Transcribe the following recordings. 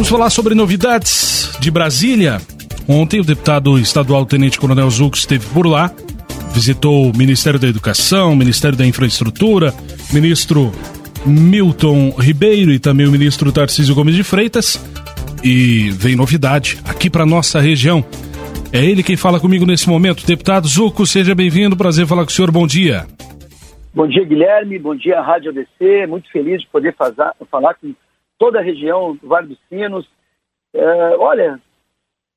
Vamos falar sobre novidades de Brasília. Ontem, o deputado estadual Tenente Coronel Zuco esteve por lá, visitou o Ministério da Educação, Ministério da Infraestrutura, ministro Milton Ribeiro e também o ministro Tarcísio Gomes de Freitas. E vem novidade aqui para nossa região. É ele quem fala comigo nesse momento. Deputado Zuco, seja bem-vindo. Prazer falar com o senhor. Bom dia. Bom dia, Guilherme. Bom dia, Rádio ABC. Muito feliz de poder fazer, falar com toda a região Vale dos Sinos. É, olha,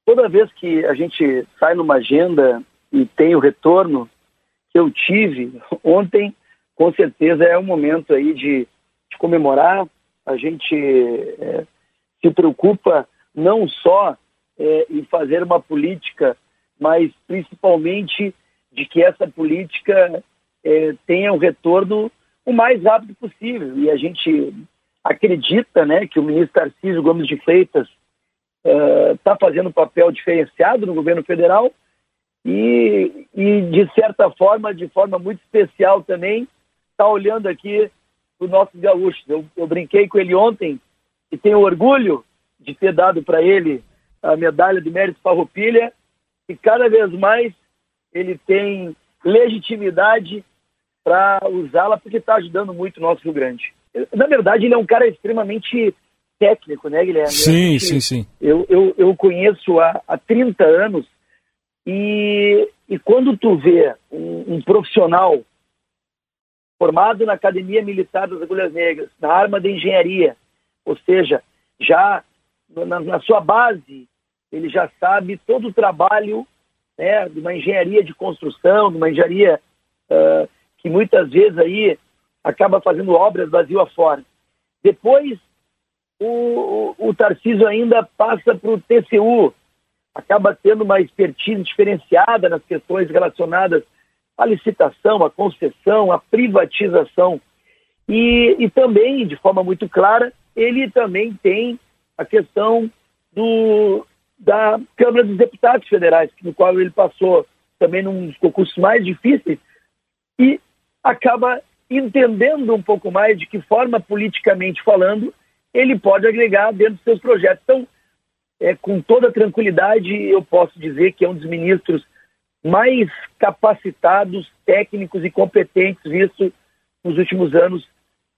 toda vez que a gente sai numa agenda e tem o retorno que eu tive ontem, com certeza é um momento aí de, de comemorar. A gente é, se preocupa não só é, em fazer uma política, mas principalmente de que essa política é, tenha um retorno o mais rápido possível. E a gente acredita né, que o ministro Tarcísio Gomes de Freitas está uh, fazendo um papel diferenciado no governo federal e, e, de certa forma, de forma muito especial também, está olhando aqui para os nossos gaúchos. Eu, eu, brinquei com ele ontem e tenho orgulho de ter dado para ele a medalha de mérito Farroupilha e cada vez mais ele tem legitimidade para usá-la porque está ajudando muito o nosso Rio Grande. Na verdade, ele é um cara extremamente técnico, né, Guilherme? Sim, sim, sim. Eu, eu, eu conheço há, há 30 anos e, e quando tu vê um, um profissional formado na Academia Militar das Agulhas Negras, na arma de engenharia, ou seja, já na, na sua base, ele já sabe todo o trabalho né, de uma engenharia de construção, de uma engenharia uh, que muitas vezes aí acaba fazendo obras vazio afora. Depois, o, o, o Tarcísio ainda passa para o TCU, acaba tendo uma expertise diferenciada nas questões relacionadas à licitação, à concessão, à privatização. E, e também, de forma muito clara, ele também tem a questão do, da Câmara dos Deputados Federais, no qual ele passou também num dos concursos mais difíceis, e acaba entendendo um pouco mais de que forma, politicamente falando, ele pode agregar dentro dos seus projetos. Então, é, com toda tranquilidade, eu posso dizer que é um dos ministros mais capacitados, técnicos e competentes visto nos últimos anos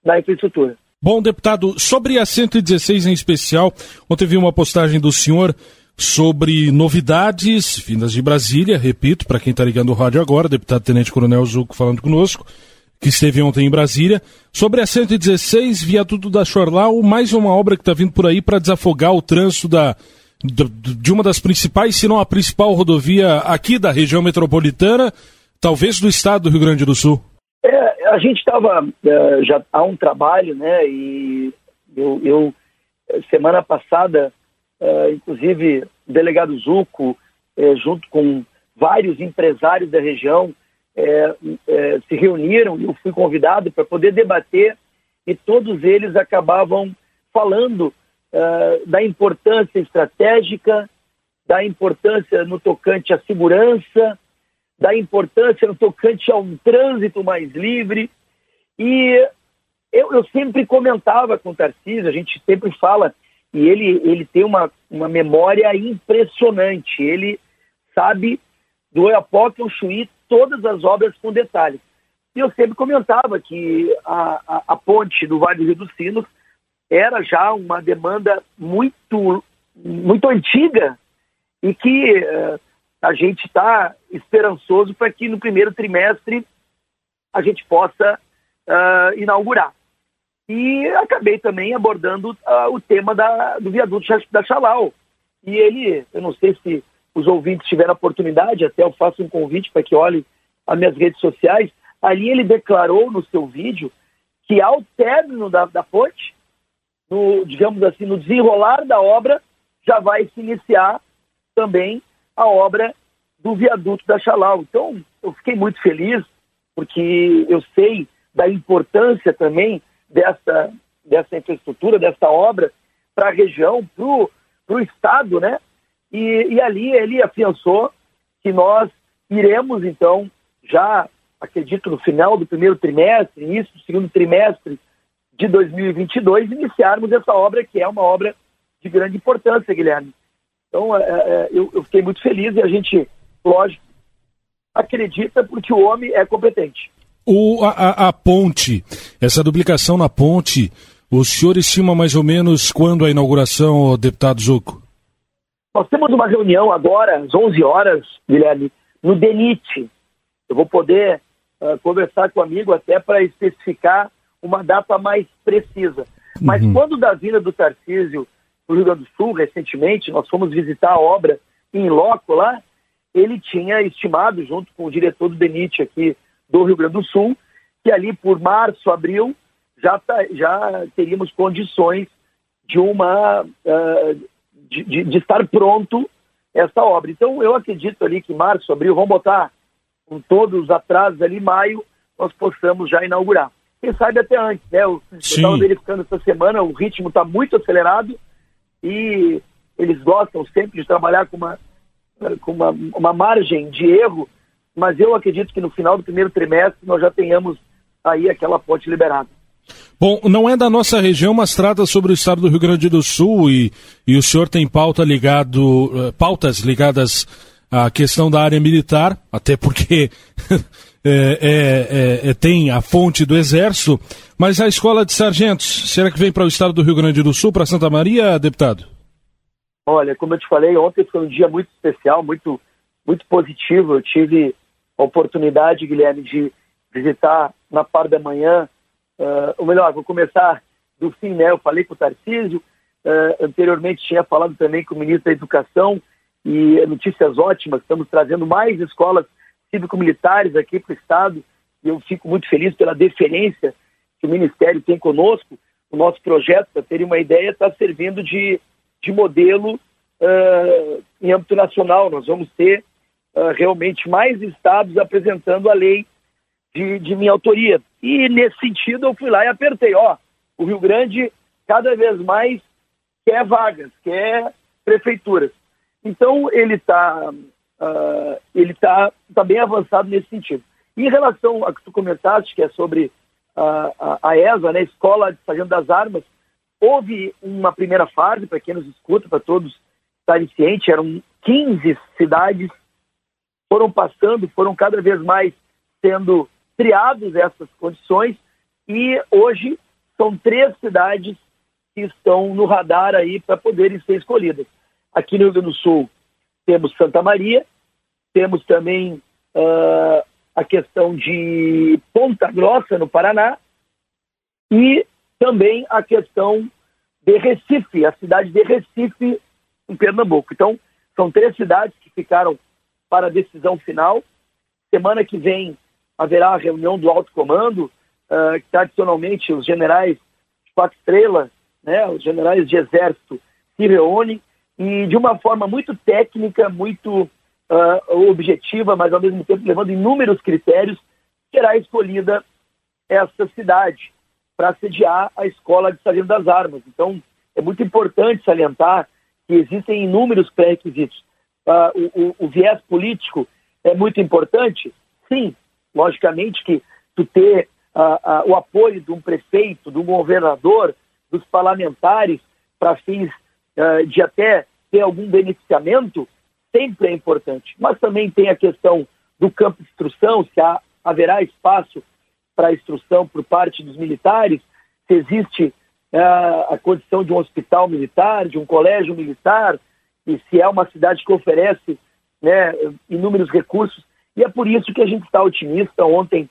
na infraestrutura. Bom, deputado, sobre a 116 em especial, ontem vi uma postagem do senhor sobre novidades vindas de Brasília, repito, para quem está ligando o rádio agora, deputado Tenente Coronel Zuco falando conosco, que esteve ontem em Brasília, sobre a 116, viaduto da Chorlau, mais uma obra que está vindo por aí para desafogar o trânsito da, de uma das principais, se não a principal rodovia aqui da região metropolitana, talvez do estado do Rio Grande do Sul. É, a gente estava é, já há um trabalho, né, e eu, eu semana passada Uh, inclusive o delegado Zuco, eh, junto com vários empresários da região, eh, eh, se reuniram e eu fui convidado para poder debater e todos eles acabavam falando da importância estratégica, da importância no tocante à segurança, da importância no tocante a um trânsito mais livre. E eu, eu sempre comentava com o Tarcísio, a gente sempre fala e ele, ele tem uma, uma memória impressionante. Ele sabe do Oiapoque ao Chuí todas as obras com detalhes. E eu sempre comentava que a, a, a, ponte do Vale do Rio dos Sinos era já uma demanda muito, muito antiga e que uh, a gente está esperançoso para que no primeiro trimestre a gente possa uh, inaugurar. E acabei também abordando uh, o tema da, do viaduto da Chalau. E ele, eu não sei se os ouvintes tiveram a oportunidade, até eu faço um convite para que olhem as minhas redes sociais. Ali ele declarou no seu vídeo que ao término da, da ponte, no, digamos assim, no desenrolar da obra, já vai se iniciar também a obra do viaduto da Chalau. Então, eu fiquei muito feliz, porque eu sei da importância também dessa, dessa infraestrutura, dessa obra para a região, para o Estado, né? E, e ali ele afiançou que nós iremos, então, já acredito no final do primeiro trimestre, início do segundo trimestre de 2022, iniciarmos essa obra, que é uma obra de grande importância, Guilherme. Então, é, é, eu, eu fiquei muito feliz e a gente, lógico, acredita porque o homem é competente. O, a, a, ponte, essa duplicação na ponte, o senhor estima mais ou menos quando a inauguração, deputado Zuco? Nós temos uma reunião agora, às 11 horas, Guilherme, no DENIT. Eu vou poder uh, conversar com o amigo até para especificar uma data mais precisa. Mas uhum. quando da vinda do Tarcísio para o Rio Grande do Sul, recentemente, nós fomos visitar a obra em loco lá, ele tinha estimado, junto com o diretor do DENIT aqui do Rio Grande do Sul, que ali por março, abril, já, tá, já teríamos condições de uma uh, de, de, de, estar pronto essa obra. Então eu acredito ali que março, abril, vamos botar com todos os atrasos ali, maio, nós possamos já inaugurar. Quem sabe até antes, né? Eu estava verificando essa semana, o ritmo está muito acelerado e eles gostam sempre de trabalhar com uma, com uma, uma margem de erro mas eu acredito que no final do primeiro trimestre nós já tenhamos aí aquela ponte liberada. Bom, não é da nossa região, mas trata sobre o estado do Rio Grande do Sul e, e o senhor tem pauta ligado, uh, pautas ligadas à questão da área militar, até porque é, é, é, tem a fonte do Exército, mas a escola de sargentos, será que vem para o estado do Rio Grande do Sul, para Santa Maria, deputado? Olha, como eu te falei, ontem foi um dia muito especial, muito, muito positivo. Eu tive a oportunidade, Guilherme, de visitar na parte da manhã, uh, ou melhor, vou começar do fim, né? Eu falei com o Tarcísio, uh, anteriormente tinha falado também com o ministro da Educação, e notícias ótimas, estamos trazendo mais escolas cívico-militares aqui para o Estado, e eu fico muito feliz pela deferência que o Ministério tem conosco. O nosso projeto, para terem uma ideia, está servindo de, de modelo uh, em âmbito nacional. Nós vamos ter realmente mais estados apresentando a lei de, de, minha autoria. E nesse sentido eu fui lá e apertei, ó, o Rio Grande cada vez mais quer vagas, quer prefeituras. Então ele está uh, ele tá, tá bem avançado nesse sentido. Em relação a que tu comentaste, que é sobre uh, a, a ESA, né, Escola de Sargento das Armas, houve uma primeira fase, para quem nos escuta, para todos estarem cientes, eram 15 cidades foram passando, foram cada vez mais sendo criados essas condições e hoje são três cidades que estão no radar aí para poderem ser escolhidas. Aqui no Rio Grande do Sul temos Santa Maria, temos também uh, a questão de Ponta Grossa, no Paraná, e também a questão de Recife, a cidade de Recife, em Pernambuco. Então, são três cidades que ficaram para a decisão final. Semana que vem haverá a reunião do alto comando, uh, que tradicionalmente os generais de quatro estrelas, né, os generais de exército se reúnem e de uma forma muito técnica, muito uh, objetiva, mas ao mesmo tempo levando inúmeros critérios, será escolhida essa cidade para sediar a Escola de Sargento das Armas. Então, é muito importante salientar que existem inúmeros pré-requisitos uh, o, o, viés político é muito importante? Sim, logicamente que tu ter uh, uh, o apoio de um prefeito, de um governador, dos parlamentares para fins de até ter algum beneficiamento, sempre é importante. Mas também tem a questão do campo de instrução, se há, haverá espaço para instrução por parte dos militares, se existe a condição de um hospital militar, de um colégio militar, e se é uma cidade que oferece né, inúmeros recursos. E é por isso que a gente está otimista. Ontem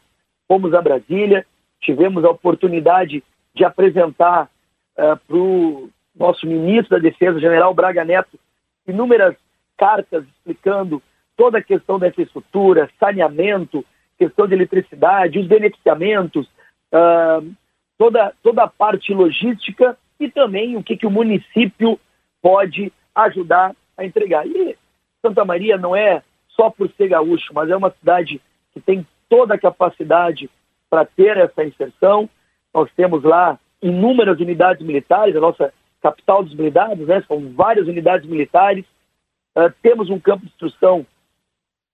fomos a Brasília, tivemos a oportunidade de apresentar uh, para o nosso ministro da Defesa, general Braga Neto, inúmeras cartas explicando toda a questão da infraestrutura, saneamento, questão de eletricidade, os beneficiamentos, uh, toda, toda a parte logística e também o que, que o município pode ajudar a entregar. E Santa Maria não é só por ser gaúcho, mas é uma cidade que tem toda a capacidade para ter essa inserção. Nós temos lá inúmeras unidades militares, a nossa capital dos militares, né? são várias unidades militares. Uh, temos um campo de instrução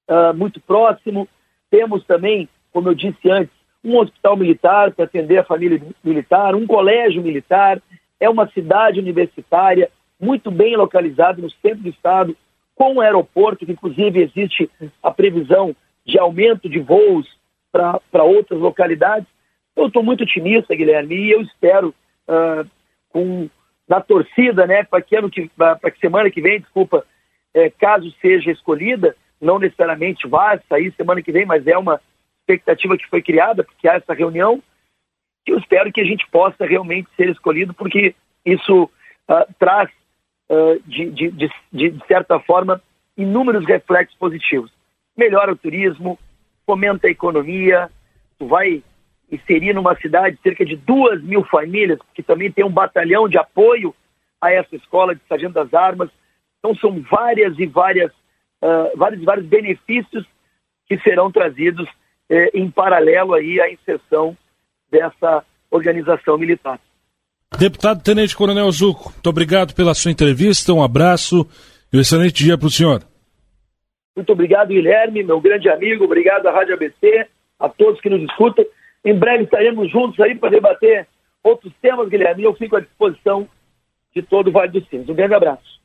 uh, muito próximo. Temos também, como eu disse antes, um hospital militar para atender a família militar, um colégio militar. É uma cidade universitária muito bem localizado no centro do estado, com um aeroporto, que inclusive existe a previsão de aumento de voos para outras localidades. Eu estou muito otimista, Guilherme, e eu espero, uh, com, na torcida, né, para que, ano que, que semana que vem, desculpa, é, caso seja escolhida, não necessariamente vá sair semana que vem, mas é uma expectativa que foi criada, porque há essa reunião, que eu espero que a gente possa realmente ser escolhido, porque isso uh, traz, de, de, de, de certa forma, inúmeros reflexos positivos. Melhora o turismo, fomenta a economia, tu vai inserir numa cidade cerca de duas mil famílias, que também tem um batalhão de apoio a essa escola de Sargento das Armas. Então são várias e várias, uh, vários vários benefícios que serão trazidos eh, em paralelo aí à inserção dessa organização militar. Deputado Tenente Coronel Zuco, muito obrigado pela sua entrevista, um abraço e um excelente dia para o senhor. Muito obrigado, Guilherme, meu grande amigo, obrigado à Rádio ABC, a todos que nos escutam. Em breve estaremos juntos aí para debater outros temas, Guilherme, e eu fico à disposição de todo o Vale dos Sinos. Um grande abraço.